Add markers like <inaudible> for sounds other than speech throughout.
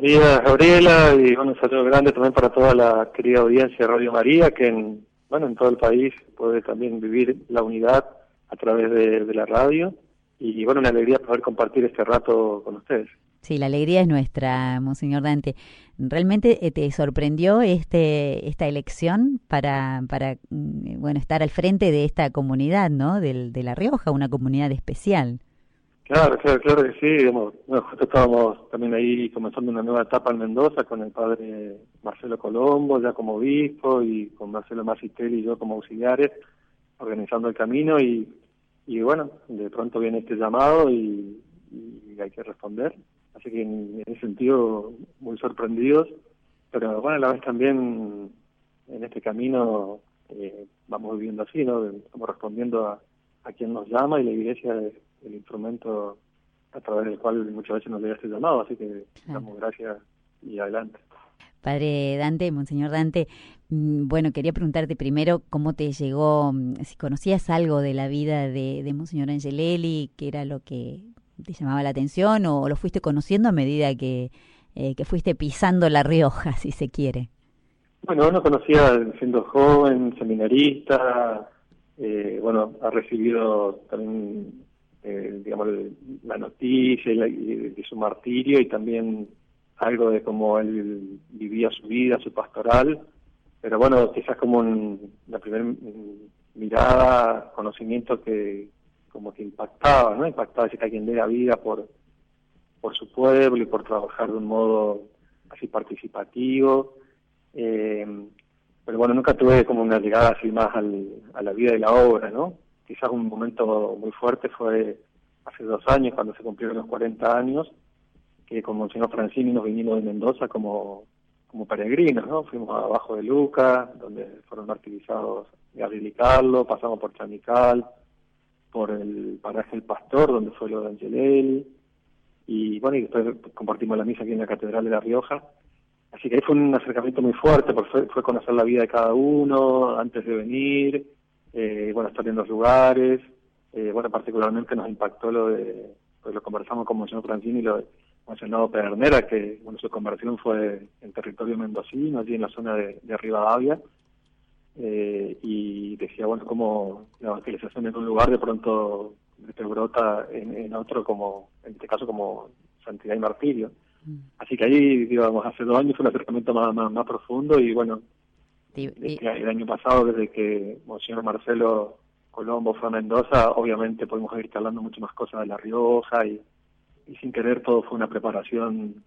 Buenos días, Gabriela, y un saludo grande también para toda la querida audiencia de Radio María, que en, bueno, en todo el país puede también vivir la unidad a través de, la radio. Y bueno, una alegría poder compartir este rato con ustedes. Sí, la alegría es nuestra, Monseñor Dante. ¿Realmente eh, te sorprendió este, esta elección para, para mm, bueno, estar al frente de esta comunidad, ¿no? De, de La Rioja, una comunidad especial. Claro, claro, claro que sí. Digamos, justo estábamos también ahí comenzando una nueva etapa en Mendoza con el padre Marcelo Colombo, ya como obispo, y con Marcelo Macitelli y yo como auxiliares, organizando el camino. Y, y bueno, de pronto viene este llamado y, hay que responder. Así que en, ese sentido, muy sorprendidos. Pero bueno, a la vez también en este camino eh, vamos viviendo así, ¿no? Estamos respondiendo a, a quien nos llama y la iglesia el instrumento a través del cual muchas veces nos llega este llamado, así que damos gracias y adelante. Padre Dante, Monseñor Dante, mm, bueno, quería preguntarte primero cómo te llegó, mm, si conocías algo de la vida de, de Monseñor Angelelli, qué era lo que te llamaba la atención o lo fuiste conociendo a medida que, eh, que fuiste pisando La Rioja, <laughs> si se quiere. Bueno, uno conocía siendo joven, seminarista, eh, bueno, ha recibido también eh, digamos, la noticia de su martirio y también algo de cómo él vivía su vida, su pastoral, pero bueno, quizás como la primera mirada, conocimiento que como que impactaba, ¿no? Impactaba que alguien dé la vida por, por su pueblo y por trabajar de un modo así participativo. Eh, pero bueno, nunca tuve como una llegada así más al, a la vida de la obra, ¿no? Quizás un momento muy fuerte fue hace dos años, cuando se cumplieron los 40 años, que con Monseñor Francini nos vinimos de Mendoza como, como peregrinos, ¿no? Fuimos abajo de Luca, donde fueron martirizados Gabriel y Carlos, pasamos por Chanical, por el paraje El Pastor, donde fue lo de Angelel, y bueno, y después compartimos la misa aquí en la Catedral de La Rioja. Así que ahí fue un acercamiento muy fuerte, porque fue, fue conocer la vida de cada uno antes de venir, eh, bueno, estar en los lugares, eh, bueno, particularmente nos impactó lo de, pues lo conversamos con Monseñor Francini y lo de Monseñor Pedernera, que bueno, su conversión fue en territorio mendocino, allí en la zona de, de Rivadavia, eh, y decía, bueno, como la evangelización en un lugar de pronto te brota en, otro, como en este caso como santidad y martirio. Mm. Así que ahí, digamos, hace dos años fue un acercamiento más, más profundo y bueno, el año pasado, desde que Monseñor Marcelo Colombo fue a Mendoza, obviamente pudimos ir hablando mucho más cosas de La Rioja y, sin querer todo fue una preparación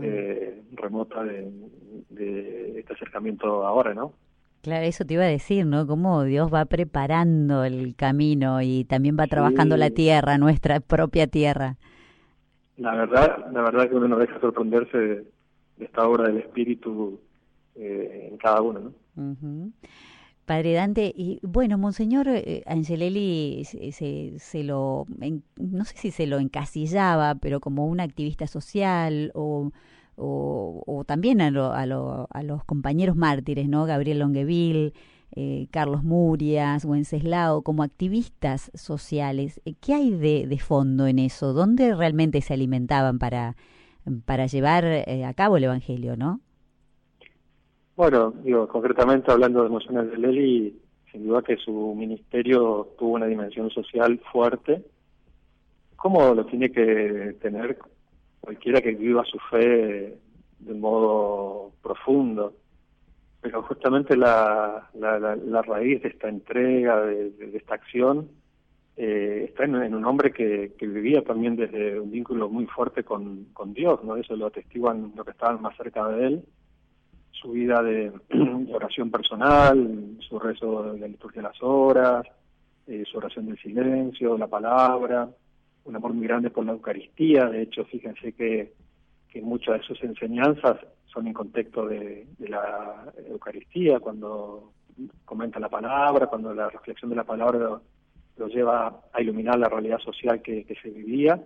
eh, remota de, este acercamiento ahora, ¿no? Claro, eso te iba a decir, ¿no? Cómo Dios va preparando el camino y también va trabajando la tierra, nuestra propia tierra. La verdad, la verdad que uno no deja sorprenderse de esta obra del Espíritu eh, en cada uno. ¿no? Padre Dante, y bueno, Monseñor eh, Angelelli se, se, lo, no sé si se lo encasillaba, pero como un activista social o, o, también a, lo, a, lo, a, los compañeros mártires, ¿no? Gabriel Longueville, eh, Carlos Murias, Wenceslao, como activistas sociales. ¿Qué hay de, de, fondo en eso? ¿Dónde realmente se alimentaban para, para llevar a cabo el Evangelio, no? Bueno, digo, concretamente hablando de emociones de Leli, sin duda que su ministerio tuvo una dimensión social fuerte, como lo tiene que tener cualquiera que viva su fe de modo profundo. Pero justamente la, la, raíz de esta entrega, de, esta acción, eh, está en, un hombre que, que, vivía también desde un vínculo muy fuerte con, con Dios, ¿no? Eso lo atestiguan los que estaban más cerca de él su vida <clears throat> de, oración personal, su rezo de la liturgia de las horas, eh, su oración del silencio, la palabra, un amor muy grande por la Eucaristía. De hecho, fíjense que, que muchas de sus enseñanzas son en contexto de, la Eucaristía, cuando comenta la palabra, cuando la reflexión de la palabra lo, lleva a iluminar la realidad social que, se vivía.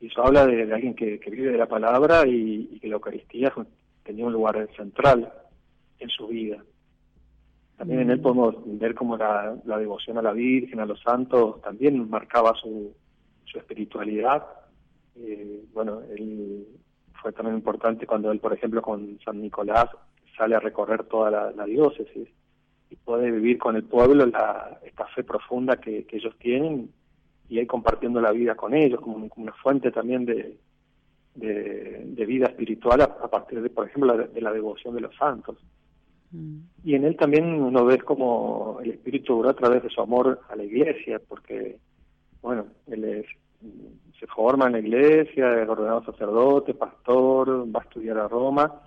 Y eso habla de, alguien que, vive de la palabra y, y que la Eucaristía tenía un lugar central en su vida. También en él mm. podemos ver cómo la, devoción a la Virgen, a los santos, también marcaba su, su espiritualidad. Eh, bueno, él fue también importante cuando él, por ejemplo, con San Nicolás sale a recorrer toda la, diócesis y puede vivir con el pueblo la, esta fe profunda que, ellos tienen y ahí compartiendo la vida con ellos, como, una fuente también de, de, vida espiritual a, partir de, por ejemplo, de la devoción de los santos. Mm. Y en él también uno ve como el Espíritu obra a través de su amor a la iglesia, porque, bueno, él se forma en la iglesia, es ordenado sacerdote, pastor, va a estudiar a Roma,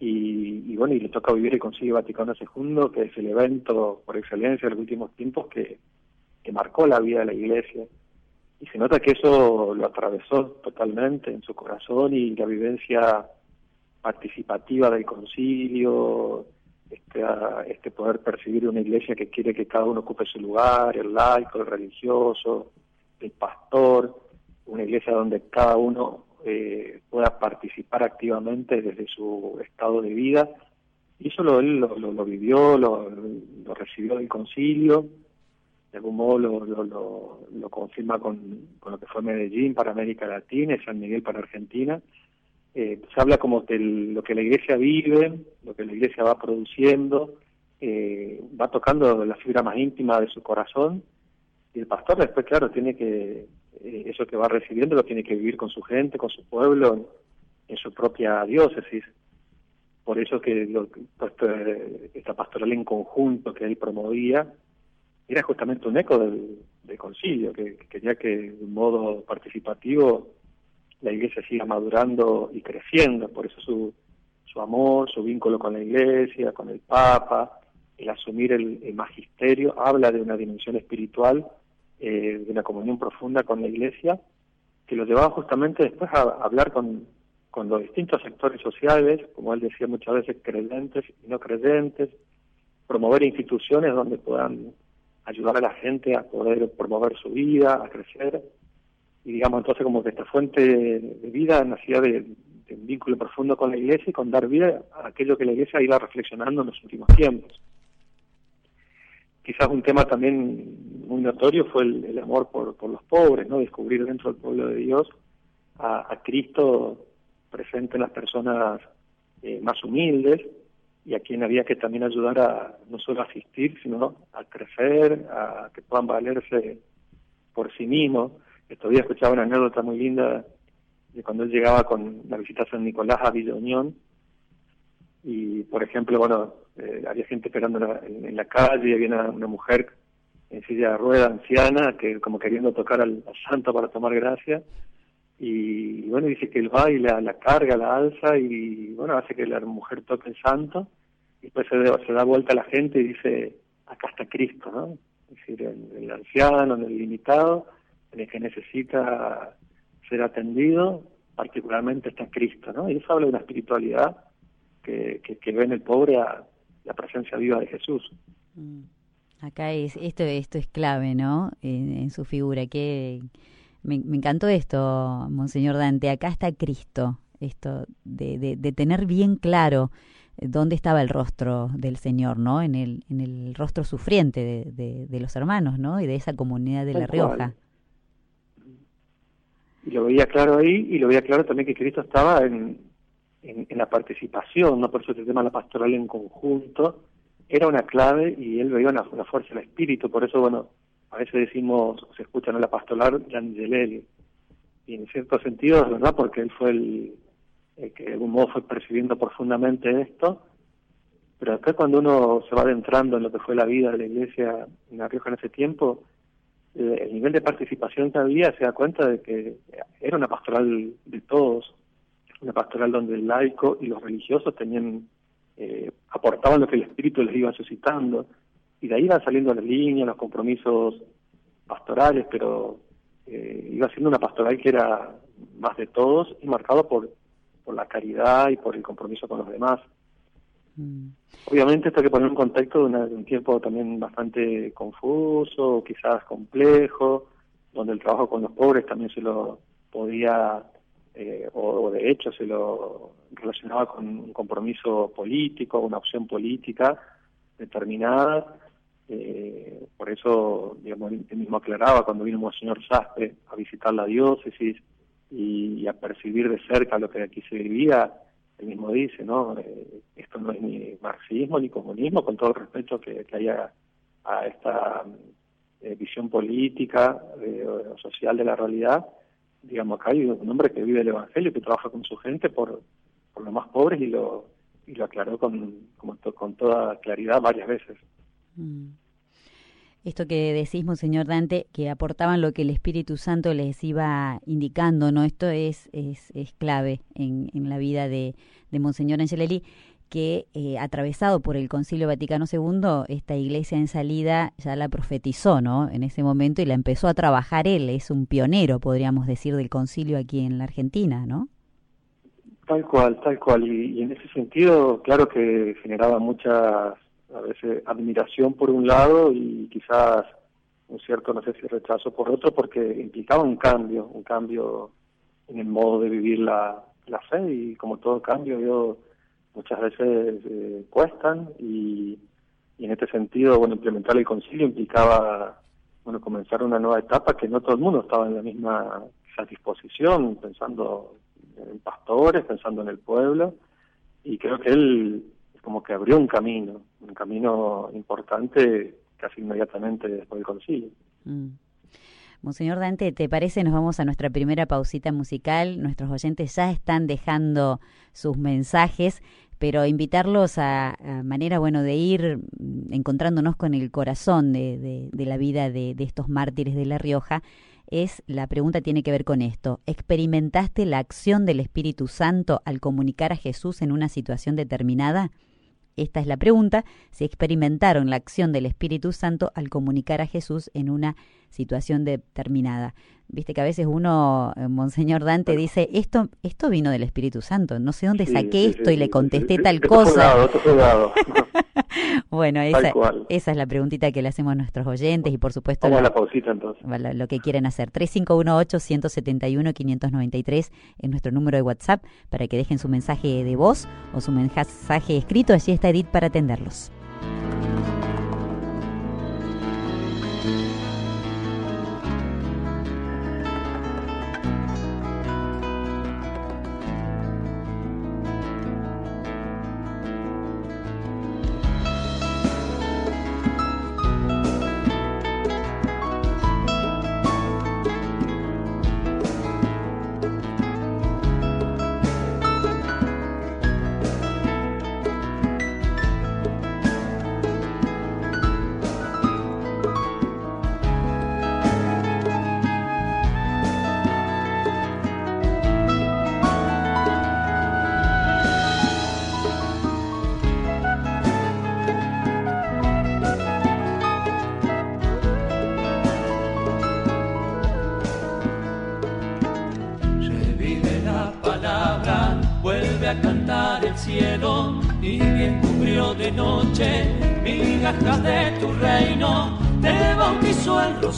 y, bueno, y le toca vivir el Concilio Vaticano II, que es el evento por excelencia de los últimos tiempos que, que marcó la vida de la iglesia. Y se nota que eso lo atravesó totalmente en su corazón y la vivencia participativa del concilio, este, este poder percibir una iglesia que quiere que cada uno ocupe su lugar, el laico, el religioso, el pastor, una iglesia donde cada uno eh, pueda participar activamente desde su estado de vida. Y eso lo, él lo, vivió, lo, recibió del concilio, de algún modo lo, lo, confirma con, con, lo que fue Medellín para América Latina y San Miguel para Argentina eh, se habla como que lo que la iglesia vive, lo que la iglesia va produciendo, eh, va tocando la fibra más íntima de su corazón y el pastor después, claro, tiene que, eh, eso que va recibiendo lo tiene que vivir con su gente, con su pueblo, en, su propia diócesis. Por eso que lo, pues, esta pastoral en conjunto que él promovía era justamente un eco del, concilio, que, que quería que de un modo participativo la iglesia siga madurando y creciendo, por eso su, su amor, su vínculo con la iglesia, con el Papa, el asumir el, magisterio, habla de una dimensión espiritual, eh, de una comunión profunda con la iglesia, que lo llevaba justamente después a, hablar con, con los distintos sectores sociales, como él decía muchas veces, creyentes y no creyentes, promover instituciones donde puedan ayudar a la gente a poder promover su vida, a crecer, y digamos entonces como que esta fuente de vida nacía de, un vínculo profundo con la iglesia y con dar vida a aquello que la iglesia iba reflexionando en los últimos tiempos. Quizás un tema también muy notorio fue el, amor por, por, los pobres, no descubrir dentro del pueblo de Dios a, Cristo presente en las personas eh, más humildes y a quien había que también ayudar a no solo asistir, sino a crecer, a que puedan valerse por sí mismos. Días escuchaba una anécdota muy linda de cuando él llegaba con la visita a San Nicolás a Villa Unión. Y, por ejemplo, bueno, eh, había gente esperando en la, calle y había una, mujer en silla de rueda anciana que como queriendo tocar al, santo para tomar gracia. Y, bueno, dice que él va y la, carga, la alza y bueno, hace que la mujer toque el santo. Y después se, se da vuelta a la gente y dice, acá está Cristo, ¿no? Es decir, en el anciano, en el limitado en el que necesita ser atendido, particularmente está Cristo, ¿no? Y eso habla de una espiritualidad que, que, ve en el pobre a la presencia viva de Jesús. Mm. Acá es, esto, esto es clave, ¿no? En, su figura, que me, encantó esto, Monseñor Dante, acá está Cristo, esto de, de, tener bien claro dónde estaba el rostro del Señor, ¿no? En el, en el rostro sufriente de, de, los hermanos, ¿no? Y de esa comunidad de La Rioja. Y lo veía claro ahí y lo veía claro también que Cristo estaba en, en, la participación, no por eso el tema de la pastoral en conjunto era una clave y él veía una, fuerza del espíritu, por eso bueno, a veces decimos, se escucha en la pastoral de y en cierto sentido es verdad porque él fue el, que de algún modo fue percibiendo profundamente esto, pero acá cuando uno se va adentrando en lo que fue la vida de la iglesia en La Rioja en ese tiempo, eh, el nivel de participación que había se da cuenta de que era una pastoral de todos, una pastoral donde el laico y los religiosos tenían eh, aportaban lo que el espíritu les iba suscitando y de ahí iban saliendo las líneas, los compromisos pastorales, pero eh, iba siendo una pastoral que era más de todos y marcado por, por la caridad y por el compromiso con los demás. Mm. Obviamente esto hay que poner en contexto de, un tiempo también bastante confuso, quizás complejo, donde el trabajo con los pobres también se lo podía, eh, o, de hecho se lo relacionaba con un compromiso político, una opción política determinada. Eh, por eso, digamos, él mismo aclaraba cuando vino el señor Saspe a visitar la diócesis, y, a percibir de cerca lo que aquí se vivía, él mismo dice, ¿no? Eh, esto no es ni marxismo ni comunismo, con todo el respeto que, haya a esta eh, visión política o social de la realidad. Digamos, acá hay un hombre que vive el Evangelio, que trabaja con su gente por, por los más pobres y lo, y lo aclaró con, con, toda claridad varias veces. Mm. Esto que decís, Monseñor Dante, que aportaban lo que el Espíritu Santo les iba indicando, ¿no? Esto es, es, es clave en, en, la vida de, de Monseñor Angelelli, que eh, atravesado por el Concilio Vaticano II, esta iglesia en salida ya la profetizó, ¿no? En ese momento y la empezó a trabajar él, es un pionero, podríamos decir, del concilio aquí en la Argentina, ¿no? Tal cual, tal cual. Y, en ese sentido, claro que generaba mucha, a veces, admiración por un lado y quizás un cierto, no sé si rechazo por otro, porque implicaba un cambio, un cambio en el modo de vivir la, la fe y como todo cambio, muchas veces eh, cuestan y, y, en este sentido, bueno, implementar el concilio implicaba, bueno, comenzar una nueva etapa que no todo el mundo estaba en la misma disposición, pensando en pastores, pensando en el pueblo, y creo que él como que abrió un camino, un camino importante casi inmediatamente después del concilio. Mm. Monseñor Dante, ¿te parece? Nos vamos a nuestra primera pausita musical. Nuestros oyentes ya están dejando sus mensajes, pero invitarlos a, manera, bueno, de ir encontrándonos con el corazón de, de, la vida de, de estos mártires de La Rioja es, la pregunta tiene que ver con esto. ¿Experimentaste la acción del Espíritu Santo al comunicar a Jesús en una situación determinada? Esta es la pregunta, si experimentaron la acción del Espíritu Santo al comunicar a Jesús en una situación determinada. Viste que a veces uno, eh, Monseñor Dante, dice, esto esto vino del Espíritu Santo, no sé dónde saqué esto y le contesté tal cosa. <laughs> <laughs> bueno, esa, esa, es la preguntita que le hacemos a nuestros oyentes y por supuesto... Vamos la pausita entonces. Lo, que quieren hacer. 3518-171-593 es nuestro número de WhatsApp para que dejen su mensaje de voz o su mensaje escrito. Allí está Edith para atenderlos.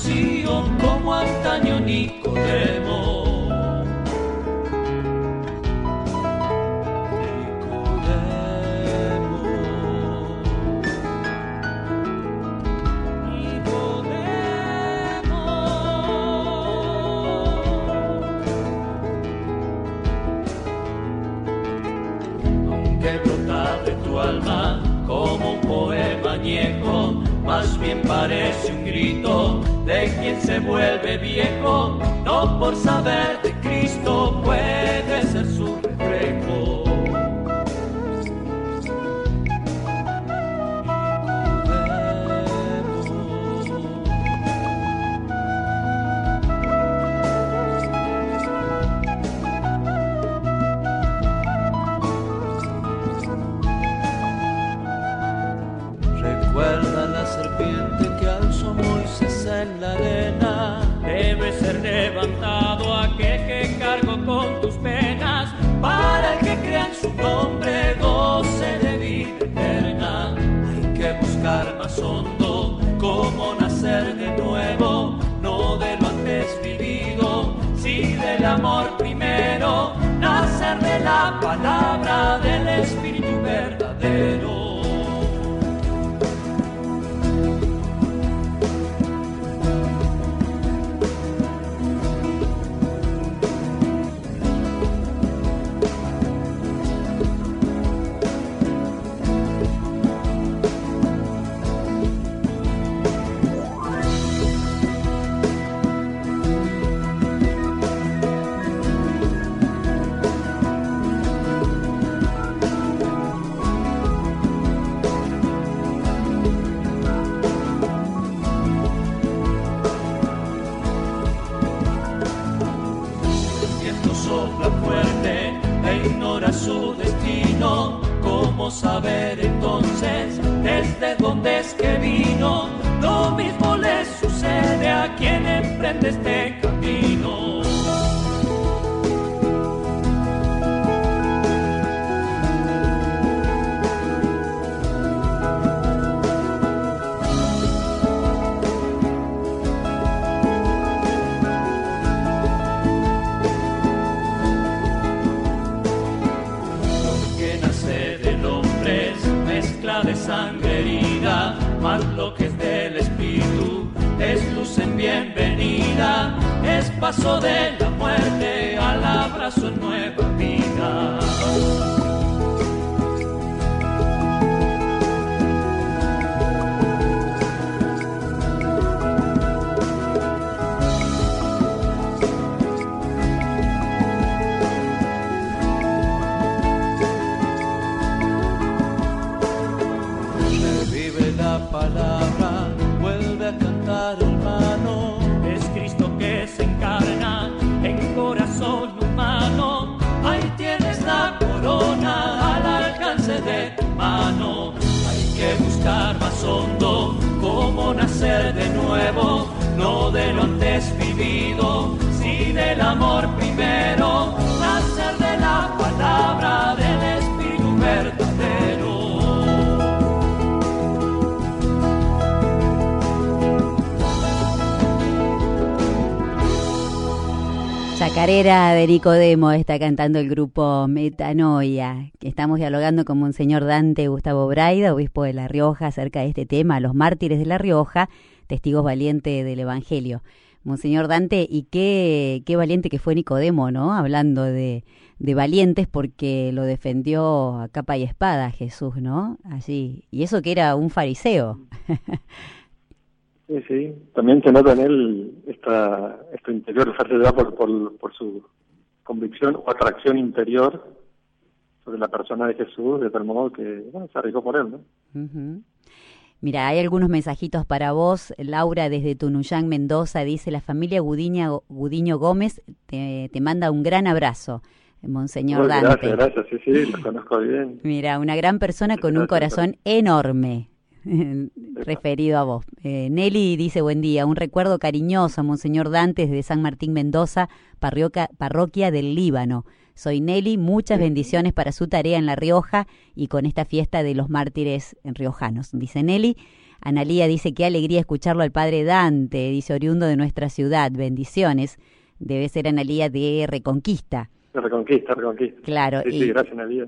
see. Por sangre herida, más lo que es del espíritu, es luz en bienvenida, es paso de la muerte al abrazo en nueva vida. Hondo cómo nacer de Chacarera de Nicodemo está cantando el grupo Metanoia. Estamos dialogando con Monseñor Dante Gustavo Braida, obispo de La Rioja, acerca de este tema, los mártires de La Rioja, testigos valientes del Evangelio. Monseñor Dante, y qué, qué valiente que fue Nicodemo, ¿no? Hablando de, de valientes porque lo defendió a capa y espada Jesús, ¿no? Allí. Y eso que era un fariseo. <laughs> Sí, sí. También se nota en él esta, este interior, realidad por, por, por su convicción o atracción interior sobre la persona de Jesús, de tal modo que bueno, se arriesgó por él, ¿no? Mira, hay algunos mensajitos para vos. Laura desde Tunuyán, Mendoza, dice, la familia Gudiña, Gudiño Gómez te, te manda un gran abrazo. Monseñor Dante. gracias, gracias, sí, sí, lo conozco bien. <laughs> Mira, una gran persona con un Gracias, corazón enorme. <laughs> referido a vos. Eh, Nelly dice buen día, un recuerdo cariñoso a Monseñor Dante desde San Martín Mendoza, parroquia, parroquia del Líbano. Soy Nelly, muchas bendiciones para su tarea en La Rioja y con esta fiesta de los mártires riojanos, dice Nelly. Analía dice qué alegría escucharlo al padre Dante, dice oriundo de nuestra ciudad, bendiciones. Debe ser Analía de Reconquista. Reconquista, Reconquista. Claro, Sí, y- sí, gracias, Nadia.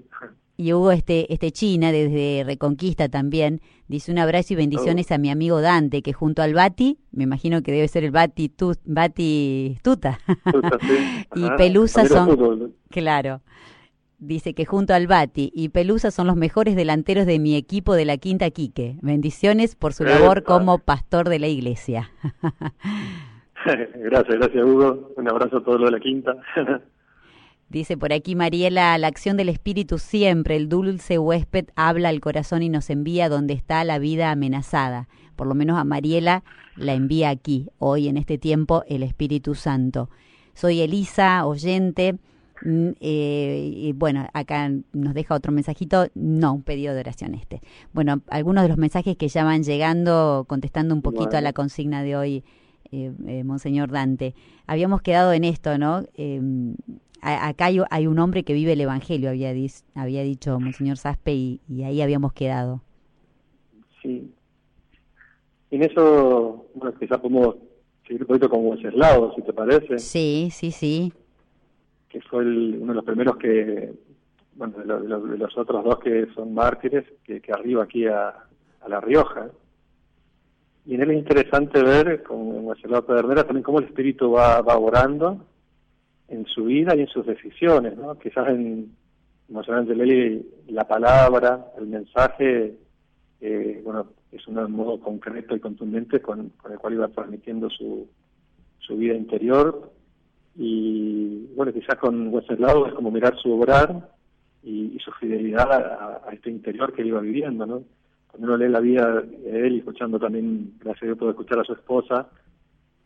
Y hubo este, este China desde Reconquista también. Dice un abrazo y bendiciones a mi amigo Dante, que junto al Bati, me imagino que debe ser el Bati, tu, Bati Tuta. Tuta, sí. <laughs> y Ajá. Pelusa son. fútbol. Claro. Dice que junto al Bati y Pelusa son los mejores delanteros de mi equipo de la Quinta Quique. Bendiciones por su labor Epa. como pastor de la iglesia. <laughs> gracias, gracias, Hugo. Un abrazo a todos los de la quinta. <laughs> Dice por aquí Mariela, la acción del Espíritu siempre, el dulce huésped habla al corazón y nos envía donde está la vida amenazada. Por lo menos a Mariela la envía aquí, hoy en este tiempo, el Espíritu Santo. Soy Elisa, oyente. mm, eh, y bueno, acá nos deja otro mensajito, no, un pedido de oración este. Bueno, algunos de los mensajes que ya van llegando, contestando un poquito a la consigna de hoy, eh, eh, Monseñor Dante. Habíamos quedado en esto, ¿no? A- acá hay, hay un hombre que vive el Evangelio, había, dis- había dicho Monseñor Saspe, y, y ahí habíamos quedado. Sí. En eso, bueno, quizás podemos seguir un poquito con Wenceslao, si te parece, Sí, sí, sí. que fue el- uno de los primeros que, bueno, de, lo- de lo- de los otros dos que son mártires, que, que arriba aquí a, a La Rioja. Y en él es interesante ver, con Wenceslao Pedernera, también cómo el espíritu va, va orando en su vida y en sus decisiones, ¿no? Quizás en Monseñor Angelelli la palabra, el mensaje, eh, bueno, es un modo concreto y contundente con, con el cual iba transmitiendo su, su vida interior. Y bueno, quizás con Wenceslao es como mirar su obrar y, y su fidelidad a, a este interior que él iba viviendo, ¿no? Cuando uno lee la vida de él y escuchando también, gracias a Dios, puedo escuchar a su esposa,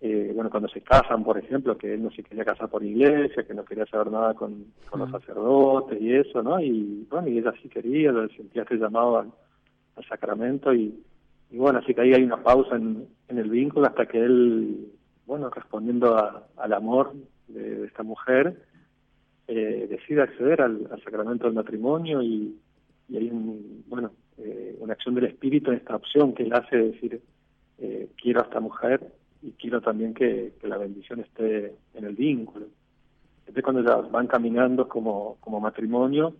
eh, bueno, cuando se casan, por ejemplo, que él no se quería casar por iglesia, que no quería saber nada con, los sacerdotes y eso, ¿no? Y bueno, y ella sí quería, sentía este llamado al, sacramento y, y, bueno, así que ahí hay una pausa en, en el vínculo hasta que él, bueno, respondiendo al amor de, esta mujer, eh, decide acceder al, sacramento del matrimonio y, y hay un, bueno, eh, una acción del espíritu en esta opción que él hace decir, eh, quiero a esta mujer y quiero también que, la bendición esté en el vínculo. Entonces cuando ya van caminando como, como matrimonio,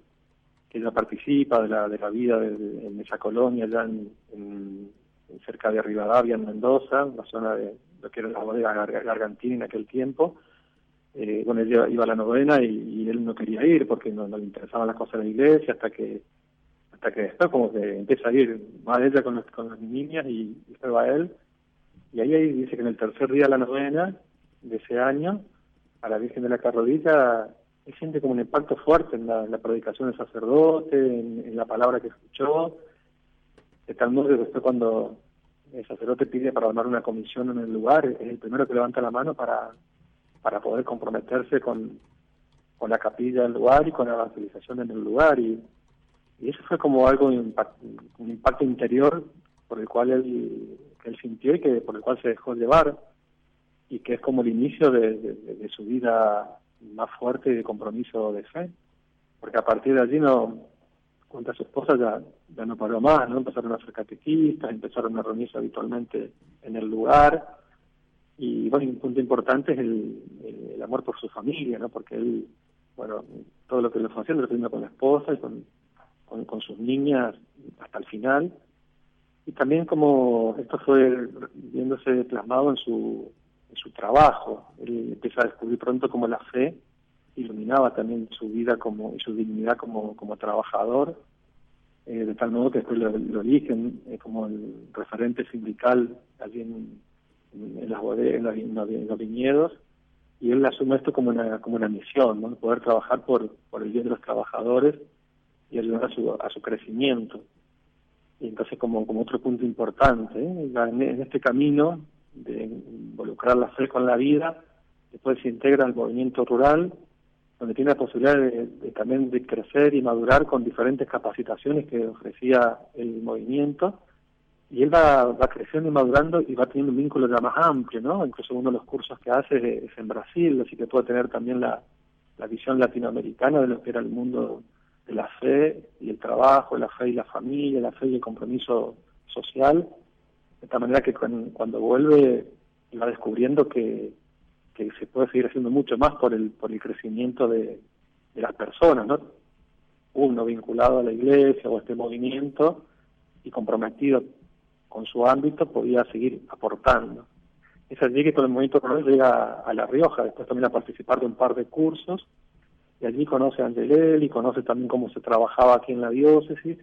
que ella participa de la, de la vida en esa colonia, ya en, cerca de Rivadavia, en Mendoza, la zona de lo que era la bodega Gargantina en aquel tiempo. Eh, bueno, ella iba a la novena y, él no quería ir porque no, le interesaban las cosas de la iglesia, hasta que que después como que empieza a ir más ella con, con las niñas y, y va él y ahí, dice que en el tercer día de la novena de ese año, a la Virgen de la Carrodilla, él siente como un impacto fuerte en la, predicación del sacerdote, en, la palabra que escuchó, de tal modo que cuando el sacerdote pide para armar una comisión en el lugar, es el primero que levanta la mano para, para poder comprometerse con, con la capilla del lugar y con la evangelización en el lugar. Y, y eso fue como algo, un impacto interior por el cual él él sintió y que por el cual se dejó llevar y que es como el inicio de, su vida más fuerte de compromiso de fe, porque a partir de allí no, junto a su esposa ya, ya no paró más, ¿no? Empezaron a ser catequistas, empezaron a reunirse habitualmente en el lugar y bueno, un punto importante es el, el, amor por su familia, ¿no? Porque él, bueno, todo lo que le haciendo lo hizo con la esposa y con, con, con sus niñas hasta el final y también como esto fue viéndose plasmado en su, en su trabajo. Él empieza a descubrir pronto como la fe iluminaba también su vida como y su dignidad como, como trabajador, eh, de tal modo que después lo, eligen eh, como el referente sindical allí en, en, las bodegas, los viñedos, y él asume esto como una, como una misión, ¿no? poder trabajar por, por el bien de los trabajadores y ayudar a su, a su crecimiento. Y entonces como, como otro punto importante, en, este camino de involucrar la fe con la vida, después se integra al movimiento rural, donde tiene la posibilidad de, también de crecer y madurar con diferentes capacitaciones que ofrecía el movimiento, y él va, va creciendo y madurando y va teniendo un vínculo ya más amplio, ¿no? Incluso uno de los cursos que hace es, en Brasil, así que puede tener también la visión latinoamericana de lo que era el mundo de la fe y el trabajo, la fe y la familia, la fe y el compromiso social, de tal manera que cuando, vuelve va descubriendo que, que se puede seguir haciendo mucho más por el, por el crecimiento de, de las personas, ¿no? Uno vinculado a la iglesia o a este movimiento y comprometido con su ámbito podía seguir aportando. Es allí que todo el movimiento llega a La Rioja, después también a participar de un par de cursos y allí conoce a y conoce también cómo se trabajaba aquí en la diócesis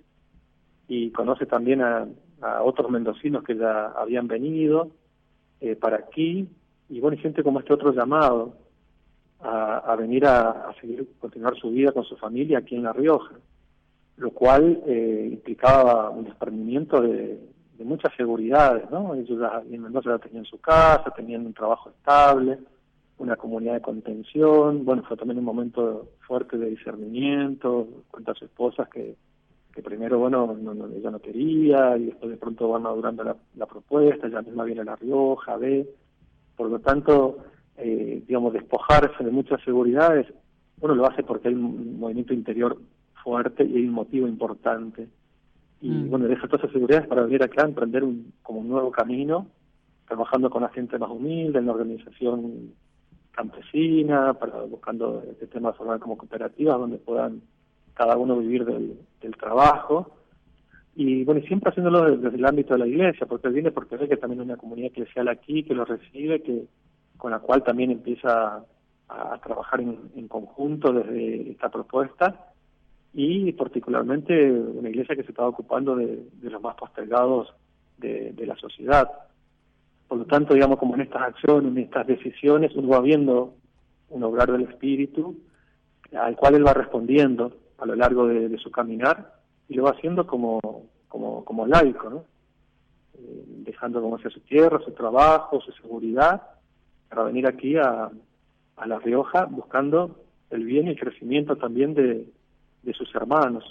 y conoce también a, otros mendocinos que ya habían venido eh, para aquí y bueno, y siente como este otro llamado a, venir a, seguir, continuar su vida con su familia aquí en La Rioja, lo cual eh, implicaba un desprendimiento de, muchas seguridades, ¿no? Ellos ya en Mendoza ya tenían su casa, tenían un trabajo estable, una comunidad de contención, bueno, fue también un momento fuerte de discernimiento, cuenta a su esposa que, que primero, bueno, no, ella no quería, y después de pronto va madurando la, la propuesta, ella misma viene La Rioja, ve, por lo tanto, eh, digamos, despojarse de muchas seguridades, uno lo hace porque hay un movimiento interior fuerte y hay un motivo importante. Y mm. bueno, deja todas esas seguridades para venir acá a emprender un, como un nuevo camino, trabajando con la gente más humilde, en la organización campesina, para buscando este tema formar como cooperativas donde puedan cada uno vivir del, trabajo. Y bueno, y siempre haciéndolo desde, el ámbito de la iglesia, porque viene porque ve que también hay una comunidad eclesial aquí que lo recibe, que con la cual también empieza a, trabajar en, conjunto desde esta propuesta y particularmente una iglesia que se está ocupando de, los más postergados de la sociedad. Por lo tanto, digamos, como en estas acciones, en estas decisiones, uno va viendo un obrar del espíritu al cual él va respondiendo a lo largo de, su caminar y lo va haciendo como, como, como laico, ¿no? Eh, dejando como sea su tierra, su trabajo, su seguridad para venir aquí a, a La Rioja buscando el bien y el crecimiento también de, de sus hermanos.